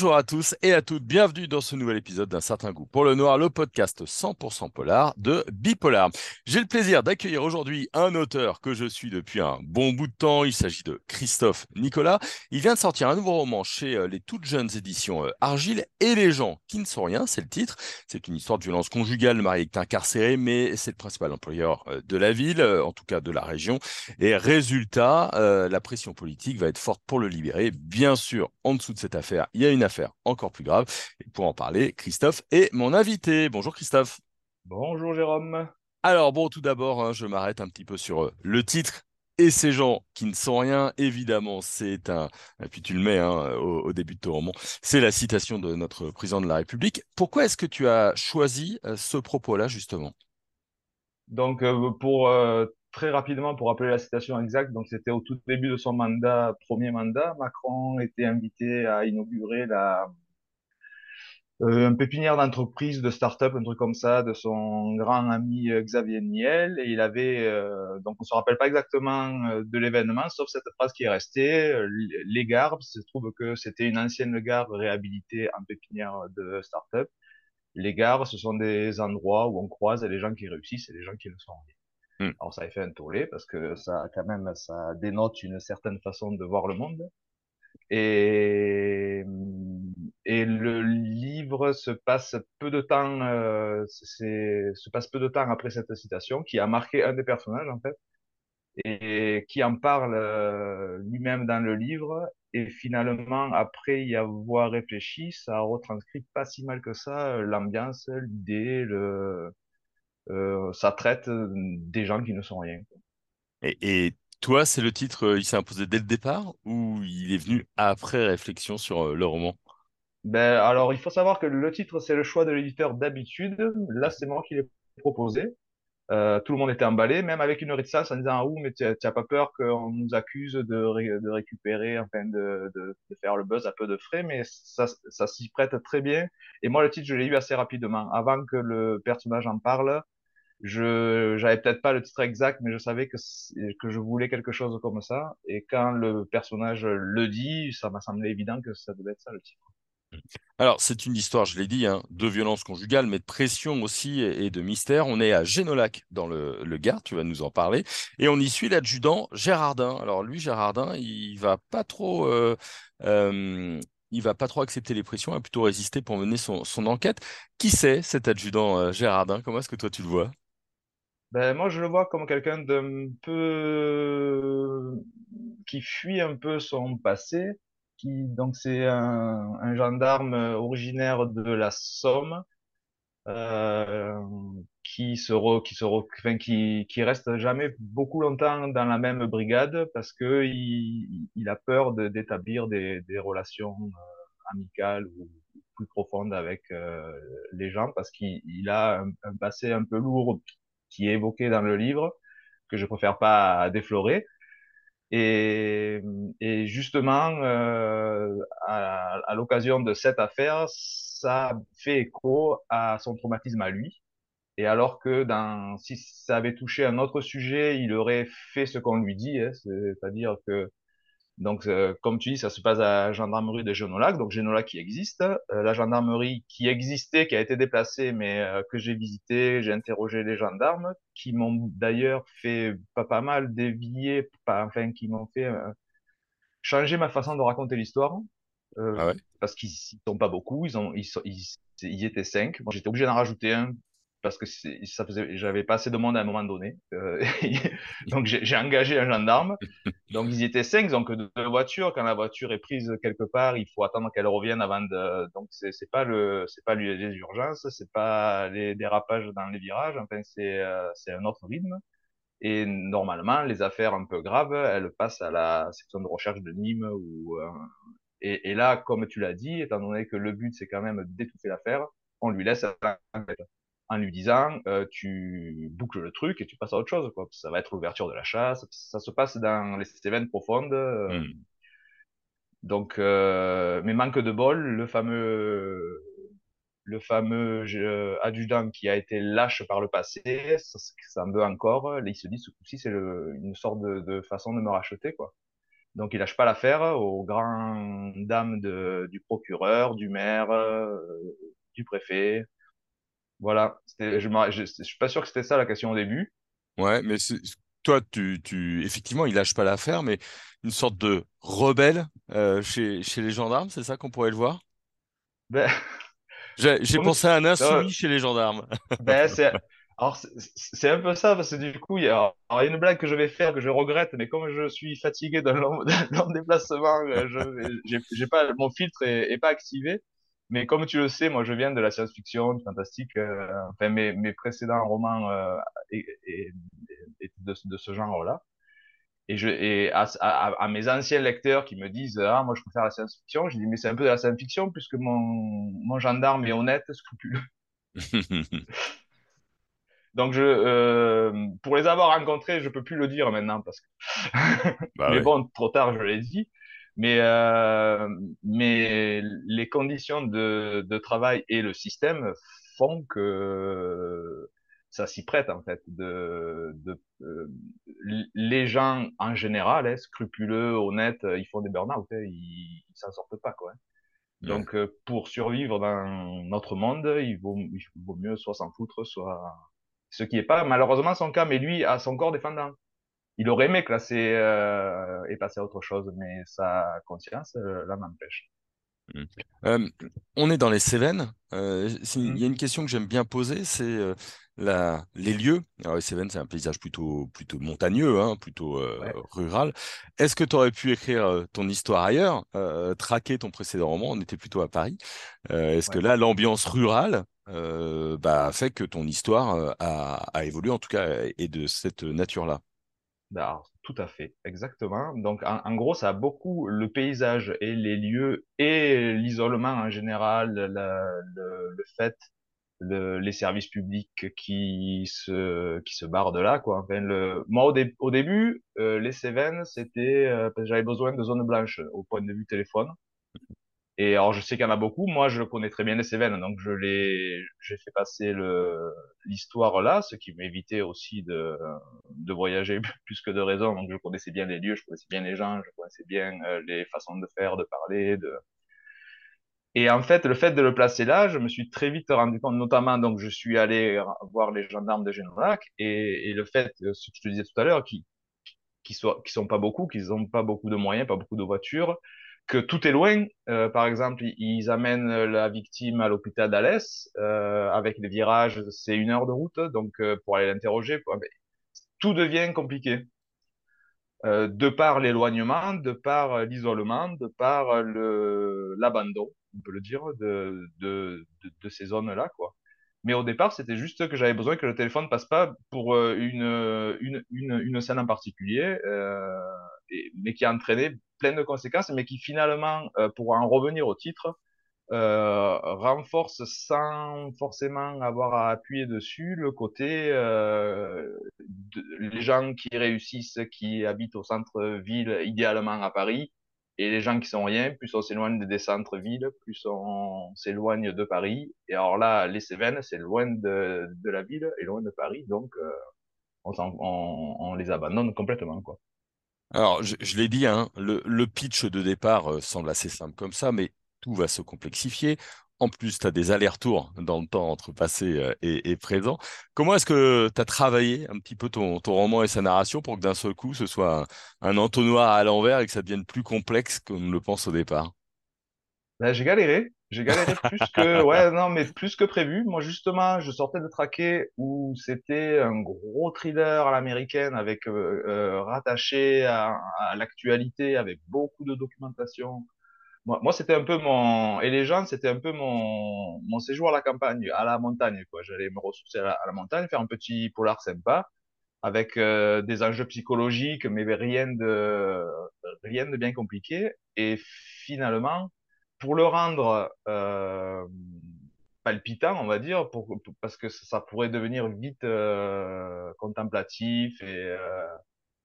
Bonjour à tous et à toutes, bienvenue dans ce nouvel épisode d'un certain goût pour le noir, le podcast 100% polar de Bipolar. J'ai le plaisir d'accueillir aujourd'hui un auteur que je suis depuis un bon bout de temps, il s'agit de Christophe Nicolas. Il vient de sortir un nouveau roman chez euh, les toutes jeunes éditions euh, Argile et les gens qui ne sont rien, c'est le titre. C'est une histoire de violence conjugale, le mari est incarcéré, mais c'est le principal employeur euh, de la ville, en tout cas de la région. Et résultat, la pression politique va être forte pour le libérer. Bien sûr, en dessous de cette affaire, il y a une affaire encore plus grave. Et pour en parler, Christophe est mon invité. Bonjour Christophe. Bonjour Jérôme. Alors bon, tout d'abord, hein, je m'arrête un petit peu sur euh, le titre et ces gens qui ne sont rien, évidemment, c'est un, et puis tu le mets hein, au, début de ton roman, c'est la citation de notre président de la République. Pourquoi est-ce que tu as choisi euh, ce propos-là, justement? Donc, euh, pour très rapidement, pour rappeler la citation exacte, donc c'était au tout début de son mandat, premier mandat, Macron était invité à inaugurer la, euh, un pépinière d'entreprise, de start-up, un truc comme ça, de son grand ami euh, Xavier Niel. Et il avait, euh, donc on se rappelle pas exactement euh, de l'événement, sauf cette phrase qui est restée, les gares, il se trouve que c'était une ancienne gare réhabilitée en pépinière de start-up. Les gares, ce sont des endroits où on croise les gens qui réussissent et les gens qui ne sont rien. Hmm. Alors ça a fait un tollé parce que ça quand même ça dénote une certaine façon de voir le monde. Et, et le livre se passe peu de temps, euh, se passe peu de temps après cette citation, qui a marqué un des personnages en fait, et qui en parle euh, lui-même dans le livre. Et finalement, après y avoir réfléchi, ça retranscrit pas si mal que ça euh, l'ambiance, l'idée, le, ça traite des gens qui ne sont rien. Et, et toi, c'est le titre, euh, il s'est imposé dès le départ ou il est venu après réflexion sur euh, le roman? Ben, Alors, il faut savoir que le titre, c'est le choix de l'éditeur d'habitude. Là, c'est moi qui l'ai proposé. Euh, tout le monde était emballé, même avec une réticence en disant ah, mais tu n'as pas peur qu'on nous accuse de, de récupérer, enfin de, de, de, faire le buzz à peu de frais, mais ça, ça s'y prête très bien. Et moi, le titre, je l'ai eu assez rapidement. Avant que le personnage en parle, je j'avais peut-être pas le titre exact, mais je savais que que je voulais quelque chose comme ça. Et quand le personnage le dit, ça m'a semblé évident que ça devait être ça le titre. Alors, c'est une histoire, je l'ai dit, hein, de violence conjugale, mais de pression aussi et, de mystère. On est à Génolac, dans le, le Gard, tu vas nous en parler. Et on y suit l'adjudant Gérardin. Alors, lui, Gérardin, il va pas trop. Euh, euh, il va pas trop accepter les pressions, il va plutôt résister pour mener son, son enquête. Qui c'est cet adjudant euh, Gérardin? Comment est-ce que toi tu le vois? Ben, moi, je le vois comme quelqu'un d'un peu qui fuit un peu son passé. Qui, donc, c'est un, un gendarme originaire de la Somme euh, qui se re, qui se re, enfin, qui, qui reste jamais beaucoup longtemps dans la même brigade parce que il, il a peur d'établir des, des relations euh, amicales ou plus profondes avec euh, les gens parce qu'il il a un, un, passé un peu lourd qui est évoqué dans le livre, que je préfère pas déflorer. Et, justement, euh, à, à l'occasion de cette affaire, ça fait écho à son traumatisme à lui. Et alors que dans, si ça avait touché un autre sujet, il aurait fait ce qu'on lui dit, hein, c'est-à-dire que donc, euh, comme tu dis, ça se passe à la gendarmerie de Genolac, donc Genolac qui existe. Euh, la gendarmerie qui existait, qui a été déplacée, mais euh, que j'ai visité, j'ai interrogé les gendarmes, qui m'ont d'ailleurs fait pas, pas mal dévier, pas, enfin, qui m'ont fait changer ma façon de raconter l'histoire. Ah ouais. Parce qu'ils sont pas beaucoup, ils, ont, ils, ils, ils étaient cinq. Moi, j'étais obligé d'en rajouter un parce que ça faisait, j'avais pas assez de monde à un moment donné. Euh, donc j'ai engagé un gendarme. Donc ils étaient cinq, donc deux voitures. Quand la voiture est prise quelque part, il faut attendre qu'elle revienne avant de. Donc c'est c'est pas le c'est pas les urgences, c'est pas les dérapages dans les virages. Enfin c'est euh, c'est un autre rythme. Et normalement, les affaires un peu graves, elles passent à la section de recherche de Nîmes ou euh, et, et là, comme tu l'as dit, étant donné que le but c'est quand même d'étouffer l'affaire, on lui laisse en lui disant euh, tu boucles le truc et tu passes à autre chose quoi. Ça va être l'ouverture de la chasse. Ça se passe dans les Cévennes profondes. Euh, hmm. donc euh, mais manque de bol le fameux le fameux euh, adjudant qui a été lâche par le passé ça, ça en veut encore. Il se dit ce coup-ci c'est une sorte de, de, façon de me racheter quoi. Donc, il lâche pas l'affaire aux grandes dames de, du procureur, du maire, du préfet. Voilà. Je, je suis pas sûr que c'était ça la question au début. Ouais, mais toi, tu, tu, effectivement, il lâche pas l'affaire, mais une sorte de rebelle euh, chez, chez les gendarmes, c'est ça qu'on pourrait le voir? Ben, J'ai pensé à un insoumis chez les gendarmes. Ben, c'est, alors, c'est c'est un peu ça, parce que du coup, il y a, alors, il y a une blague que je vais faire, que je regrette, mais comme je suis fatigué d'un long, déplacement, euh, je, pas, mon filtre est, est pas activé. Mais comme tu le sais, moi, je viens de la science-fiction, du fantastique, euh, enfin, mes, mes précédents romans, euh, et, et- et de, de ce genre-là. Et je, et à, à, à mes anciens lecteurs qui me disent, ah, moi, je préfère la science-fiction, je dis, mais c'est un peu de la science-fiction, puisque mon, mon gendarme est honnête, scrupuleux. Donc je, euh, pour les avoir rencontrés, je peux plus le dire maintenant parce que. Bah mais ouais, bon, trop tard, je l'ai dit. Mais euh, mais les conditions de, de travail et le système font que ça s'y prête en fait. De, de euh, les gens en général, hein, scrupuleux, honnêtes, ils font des burn-out, hein, ils, s'en sortent pas quoi. ouais, Donc euh, pour survivre dans notre monde, il vaut, il vaut mieux soit s'en foutre, soit ce qui n'est pas malheureusement son cas, mais lui a son corps défendant. Il aurait aimé classer euh, et passer à autre chose, mais sa conscience euh, l'en empêche. Mm. Euh, on est dans les Cévennes. Euh, c'est- il y a une question que j'aime bien poser, c'est la, les lieux. Alors les Cévennes, c'est un paysage plutôt, plutôt montagneux, hein, plutôt euh, Ouais, rural. Est-ce que tu aurais pu écrire ton histoire ailleurs, euh, traquer ton précédent roman? On était plutôt à Paris. Euh, est-ce que là, l'ambiance rurale bah, fait que ton histoire a, a évolué, en tout cas, est de cette nature-là? Alors, tout à fait, exactement. Donc, en, gros, ça a beaucoup le paysage et les lieux et l'isolement en général, le, le fait, le- les services publics qui se qui se barrent de là, quoi. Enfin, le, moi, au, au début, euh, les Cévennes, c'était euh, j'avais besoin de zones blanches au point de vue téléphone. Et alors, je sais qu'il y en a beaucoup. Moi, je connais très bien les Cévennes, donc je l'ai, j'ai fait passer l'histoire là, ce qui m'évitait aussi de, de voyager plus que de raison. Donc, je connaissais bien les lieux, je connaissais bien les gens, je connaissais bien euh, les façons de faire, de parler, de... Et en fait, le fait de le placer là, je me suis très vite rendu compte, notamment, donc, je suis allé voir les gendarmes de Génovac, et, et le fait, euh, ce que je te disais tout à l'heure, qui, qui sont pas beaucoup, qu'ils n'ont pas beaucoup de moyens, pas beaucoup de voitures, que tout est loin. Euh, par exemple, ils, amènent la victime à l'hôpital d'Alès, euh, avec les virages, c'est une heure de route, donc euh, pour aller l'interroger, tout devient compliqué. De par l'éloignement, de par l'isolement, de par le l'abandon, on peut le dire, de, de, de, ces zones-là, quoi. Mais au départ, c'était juste que j'avais besoin que le téléphone passe pas pour une, une, une, scène en particulier, mais qui a entraîné plein de conséquences, mais qui finalement, euh, pour en revenir au titre, euh, renforce sans forcément avoir à appuyer dessus le côté euh, de- les gens qui réussissent, qui habitent au centre-ville, idéalement à Paris, et les gens qui sont rien, plus on s'éloigne des centres-villes, plus on s'éloigne de Paris. Et alors là, les Cévennes, c'est loin de, de la ville et loin de Paris, donc euh, on, on, on les abandonne complètement, quoi. Alors, je, l'ai dit, hein, le, pitch de départ euh, semble assez simple comme ça, mais tout va se complexifier. En plus, tu as des allers-retours dans le temps entre passé euh, et, présent. Comment est-ce que tu as travaillé un petit peu ton, roman et sa narration pour que d'un seul coup, ce soit un, un entonnoir à l'envers et que ça devienne plus complexe qu'on ne le pense au départ? Ben, j'ai galéré. J'ai galéré plus que, ouais, non, mais plus que prévu. Moi, justement, je sortais de traquer où c'était un gros thriller à l'américaine avec, euh, euh, rattaché à, à l'actualité, avec beaucoup de documentation. Moi, moi, c'était un peu mon, et les gens, c'était un peu mon, mon séjour à la campagne, à la montagne, quoi. J'allais me ressourcer à la, à la montagne, faire un petit polar sympa, avec, euh, des enjeux psychologiques, mais rien de, rien de bien compliqué. Et finalement, pour le rendre euh, palpitant, on va dire, pour, pour- parce que ça pourrait devenir vite euh, contemplatif et euh,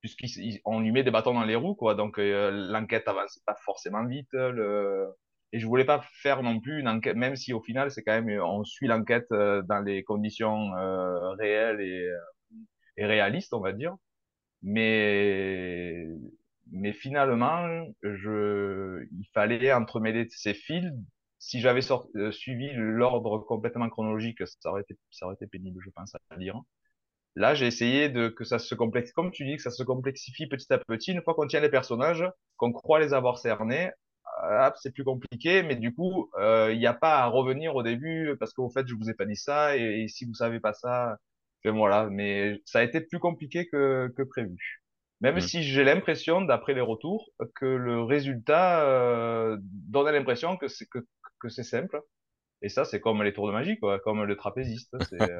puisqu'on lui met des bâtons dans les roues, quoi. Donc euh, l'enquête avance pas forcément vite. Le... Et je voulais pas faire non plus une enquête, même si au final c'est quand même on suit l'enquête euh, dans les conditions réelles et, et réalistes, on va dire. Mais mais finalement, je, il fallait entremêler ces fils. Si j'avais euh, suivi l'ordre complètement chronologique, ça aurait été, ça aurait été pénible, je pense, à lire. Là, j'ai essayé de que ça se complexifie, comme tu dis, que ça se complexifie petit à petit. Une fois qu'on tient les personnages, qu'on croit les avoir cernés, c'est plus compliqué, mais du coup, euh, il n'y a pas à revenir au début parce qu'au fait, je vous ai pas dit ça et, si vous savez pas ça, ben voilà. Mais ça a été plus compliqué que, que prévu. Même mm. si j'ai l'impression, d'après les retours, que le résultat euh, donne l'impression que c'est que, que c'est simple. Et ça, c'est comme les tours de magie, quoi, comme le trapéziste. Euh...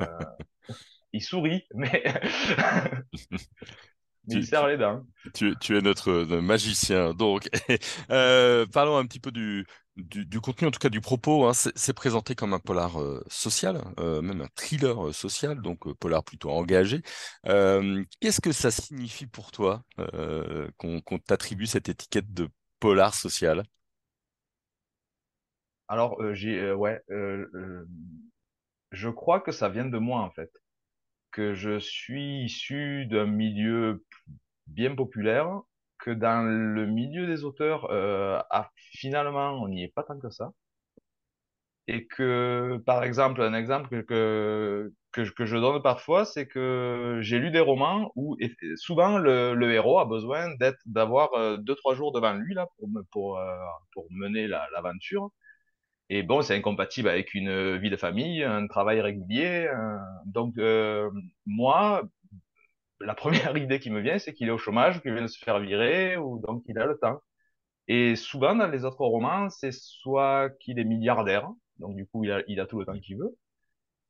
il sourit, mais tu, il serre les dents. Tu, tu es notre, magicien. Donc, euh, parlons un petit peu du, du, contenu, en tout cas du propos. Hein. C'est présenté comme un polar euh, social, euh, même un thriller social, donc polar plutôt engagé. Qu'est-ce que ça signifie pour toi qu'on t'attribue cette étiquette de polar social? Alors, j'ai, ouais, je crois que ça vient de moi en fait que je suis issu d'un milieu bien populaire, que dans le milieu des auteurs, euh, finalement, on n'y est pas tant que ça. Et que, par exemple, un exemple que, que, que je donne parfois, c'est que j'ai lu des romans où souvent le, le héros a besoin d'avoir euh, deux, trois jours devant lui là, pour, pour, euh, pour mener l'aventure. Et bon, c'est incompatible avec une vie de famille, un travail régulier. Donc, moi, la première idée qui me vient, c'est qu'il est au chômage, qu'il vient de se faire virer, ou donc il a le temps. Et souvent, dans les autres romans, c'est soit qu'il est milliardaire, donc du coup, il a, tout le temps qu'il veut.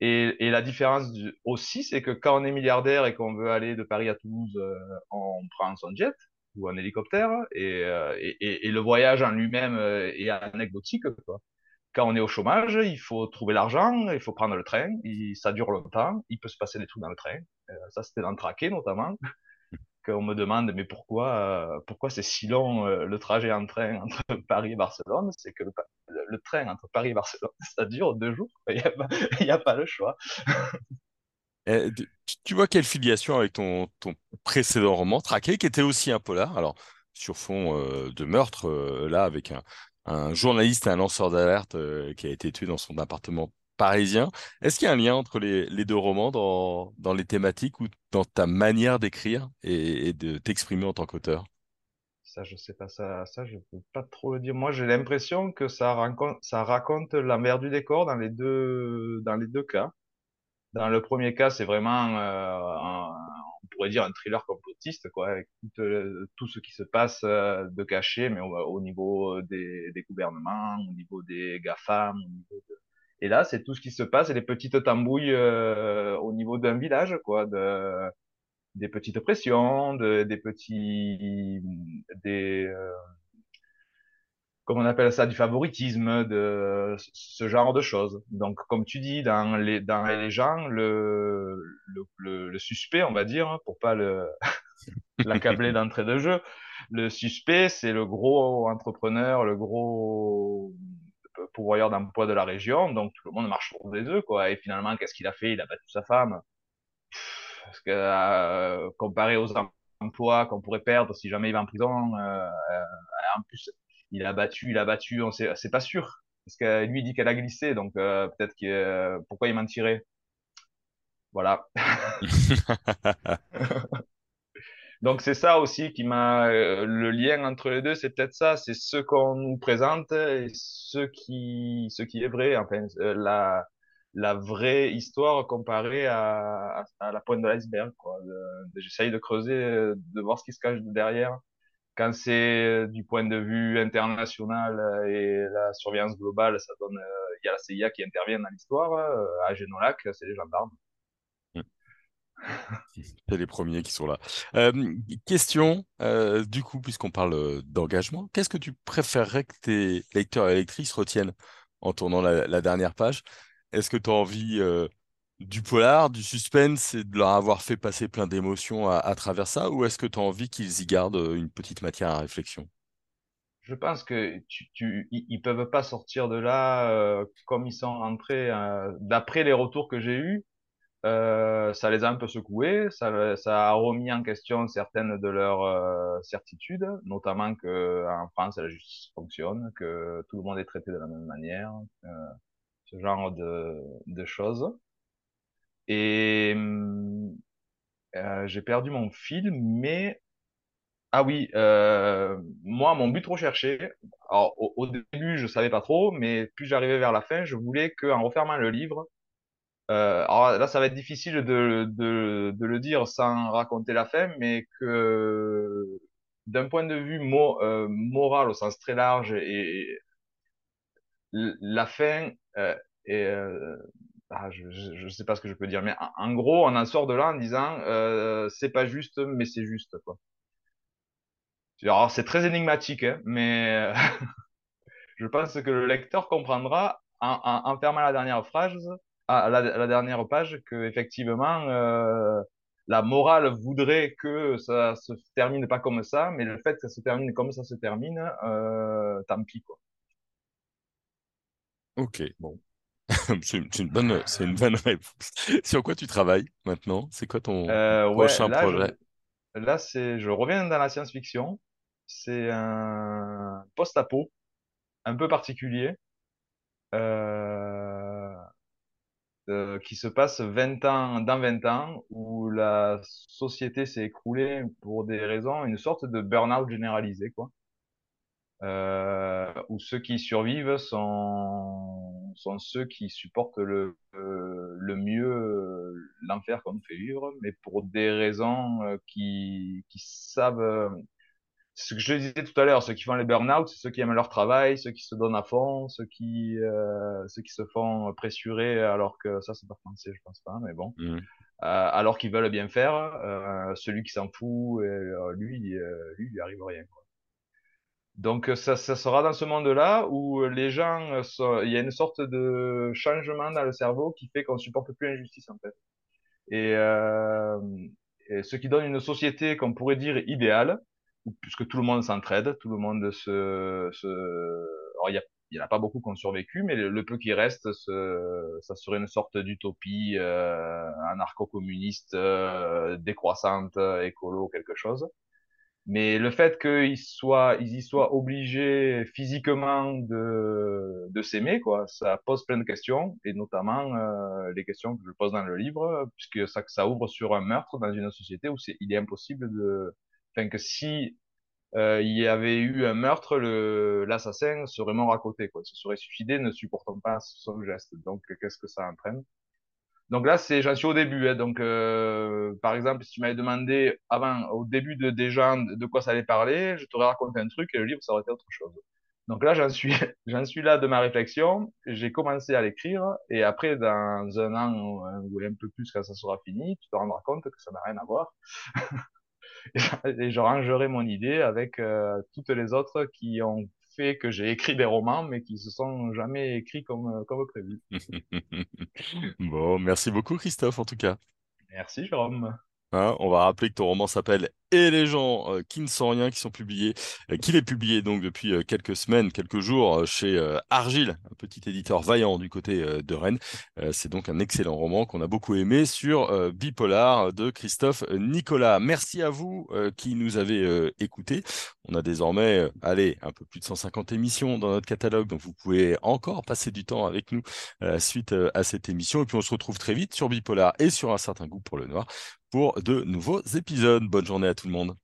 Et, la différence aussi, c'est que quand on est milliardaire et qu'on veut aller de Paris à Toulouse, euh, on prend son jet ou un hélicoptère, et, euh, et, le voyage en lui-même euh, est anecdotique. Quand on est au chômage, il faut trouver l'argent, il faut prendre le train, ça dure longtemps, il peut se passer des trucs dans le train. Euh, ça, c'était dans le traquet notamment, qu'on me demande, mais pourquoi, euh, pourquoi c'est si long euh, le trajet en train entre Paris et Barcelone? C'est que le, train entre Paris et Barcelone, ça dure deux jours, il n'y a, pas le choix. Eh, tu, vois quelle filiation avec ton, ton précédent roman, Traqué, qui était aussi un polar, alors sur fond de meurtre, là, avec un, un journaliste et un lanceur d'alerte qui a été tué dans son appartement parisien. Est-ce qu'il y a un lien entre les, deux romans dans, les thématiques ou dans ta manière d'écrire et, de t'exprimer en tant qu'auteur? Ça, je sais pas, ça, ça je peux pas trop le dire. Moi, j'ai l'impression que ça raconte, ça raconte du décor dans les deux, cas. Dans le premier cas, c'est vraiment euh, un, on pourrait dire un thriller complotiste, quoi, avec tout, euh, ce qui se passe euh, de caché, mais au, niveau des, des, gouvernements, au niveau des GAFAM, au niveau de... Et là, c'est tout ce qui se passe, et les petites tambouilles euh, au niveau d'un village, quoi, de, des petites pressions, de, des petits, des, euh, comment on appelle ça, du favoritisme, de ce genre de choses. Donc, comme tu dis, dans les, dans les gens, le, le, le, suspect, on va dire, hein, pour pas le l'accabler d'entrée de jeu, le suspect, c'est le gros entrepreneur, le gros pourvoyeur d'emploi de la région, donc tout le monde marche pour des œufs, quoi. Et finalement, qu'est-ce qu'il a fait? Il a battu sa femme. Parce que, euh, comparé aux emplois qu'on pourrait perdre si jamais il va en prison, euh, en plus, il a battu, il a battu, on sait, c'est pas sûr. Parce que lui il dit qu'elle a glissé, donc euh, peut-être que euh, pourquoi il mentirait? Voilà. donc c'est ça aussi qui m'a euh, le lien entre les deux, c'est peut-être ça, c'est ce qu'on nous présente et ce qui ce qui est vrai. Enfin, la la vraie histoire comparée à, à, la pointe de l'iceberg. J'essaye de creuser, de voir ce qui se cache derrière quand c'est euh, du point de vue international euh, et la surveillance globale, ça donne, euh, il y a la CIA qui intervient dans l'histoire. À Genolac, c'est les gendarmes. C'est les premiers qui sont là. question, du coup, puisqu'on parle d'engagement, qu'est-ce que tu préférerais que tes lecteurs et lectrices retiennent en tournant la, dernière page? Est-ce que tu as envie du polar, du suspense et de leur avoir fait passer plein d'émotions à, travers ça? Ou est-ce que tu as envie qu'ils y gardent euh, une petite matière à réflexion? Je pense que tu, ils peuvent pas sortir de là euh, comme ils sont rentrés. Euh, d'après les retours que j'ai eus, Euh, ça les a un peu secoués, ça, ça a remis en question certaines de leurs euh, certitudes, notamment que en France la justice fonctionne, que tout le monde est traité de la même manière, euh, ce genre de, de choses. Et euh, j'ai perdu mon fil, mais ah oui, euh, moi mon but recherché, alors au, au, début je savais pas trop, mais plus j'arrivais vers la fin, je voulais qu'en refermant le livre, euh, alors là, ça va être difficile de, de, de, le dire sans raconter la fin, mais que d'un point de vue mo, euh, moral au sens très large, et, la fin euh, est, euh, ah, je ne sais pas ce que je peux dire, mais en, gros, on en sort de là en disant euh, c'est pas juste, mais c'est juste quoi. Alors c'est très énigmatique, hein, mais je pense que le lecteur comprendra en, en, en fermant la dernière phrase à la, la dernière page que effectivement euh, la morale voudrait que ça se termine pas comme ça, mais le fait que ça se termine comme ça se termine, euh, tant pis quoi. Ok, bon. c'est une, bonne, c'est une bonne réponse. Sur quoi tu travailles maintenant? C'est quoi ton euh, prochain ouais, là, projet? je, Là, c'est, je reviens dans la science-fiction. C'est un post-apo un peu particulier. Euh, euh, qui se passe 20 ans, dans 20 ans, où la société s'est écroulée pour des raisons, une sorte de burn-out généralisé, quoi. Euh, où ceux qui survivent sont, sont ceux qui supportent le, le mieux l'enfer qu'on nous fait vivre, mais pour des raisons euh, qui, qui savent ce que je disais tout à l'heure, ceux qui font les burn-out, c'est ceux qui aiment leur travail, ceux qui se donnent à fond, ceux qui, euh, ceux qui se font pressurer, alors que ça, c'est pas français, je pense pas, mais bon. Mmh. Euh, alors qu'ils veulent bien faire, euh, celui qui s'en fout, euh, lui, euh, lui, il lui arrive rien. Quoi. Donc, ça, ça sera dans ce monde-là où les gens, sont, il y a une sorte de changement dans le cerveau qui fait qu'on supporte plus l'injustice, en fait. Et, euh, et ce qui donne une société qu'on pourrait dire idéale, puisque tout le monde s'entraide, tout le monde se, se... Alors, il y a il n'y en a pas beaucoup qui ont survécu, mais le, le peu qui reste, ce, ça serait une sorte d'utopie euh, anarcho-communiste, euh, décroissante, écolo, quelque chose. Mais le fait qu'ils soient, ils y soient obligés physiquement de, de s'aimer, quoi, ça pose plein de questions, et notamment euh, les questions que je pose dans le livre, puisque ça, ça ouvre sur un meurtre dans une société où c'est, il est impossible de, enfin que si euh, il y avait eu un meurtre, l'assassin serait mort à côté, quoi. Se serait suicidé, ne supportant pas son geste. Donc, qu'est-ce que ça entraîne? Donc là, c'est, j'en suis au début. Hein. Donc, euh, par exemple, si tu m'avais demandé avant, au début de déjà de quoi ça allait parler, je t'aurais raconté un truc et le livre, ça aurait été autre chose. Donc là, j'en suis, j'en suis là de ma réflexion. J'ai commencé à l'écrire et après, dans un an ou un peu plus quand ça sera fini, tu te rendras compte que ça n'a rien à voir. et je rangerai mon idée avec euh, toutes les autres qui ont fait que j'ai écrit des romans, mais qui se sont jamais écrits comme, comme prévu. bon, merci beaucoup Christophe en tout cas. Merci Jérôme. Hein, on va rappeler que ton roman s'appelle Et les gens euh, qui ne sont rien, qui sont publiés, euh, qu'il est publié donc depuis euh, quelques semaines, quelques jours euh, chez Argile, un petit éditeur vaillant du côté de Rennes. c'est donc un excellent roman qu'on a beaucoup aimé sur Bipolar de Christophe Nicolas. Merci à vous qui nous avez écoutés. On a désormais, allez, un peu plus de 150 émissions dans notre catalogue, donc vous pouvez encore passer du temps avec nous suite à cette émission. Et puis on se retrouve très vite sur Bipolar et sur un certain goût pour le noir pour de nouveaux épisodes. Bonne journée à tout le monde.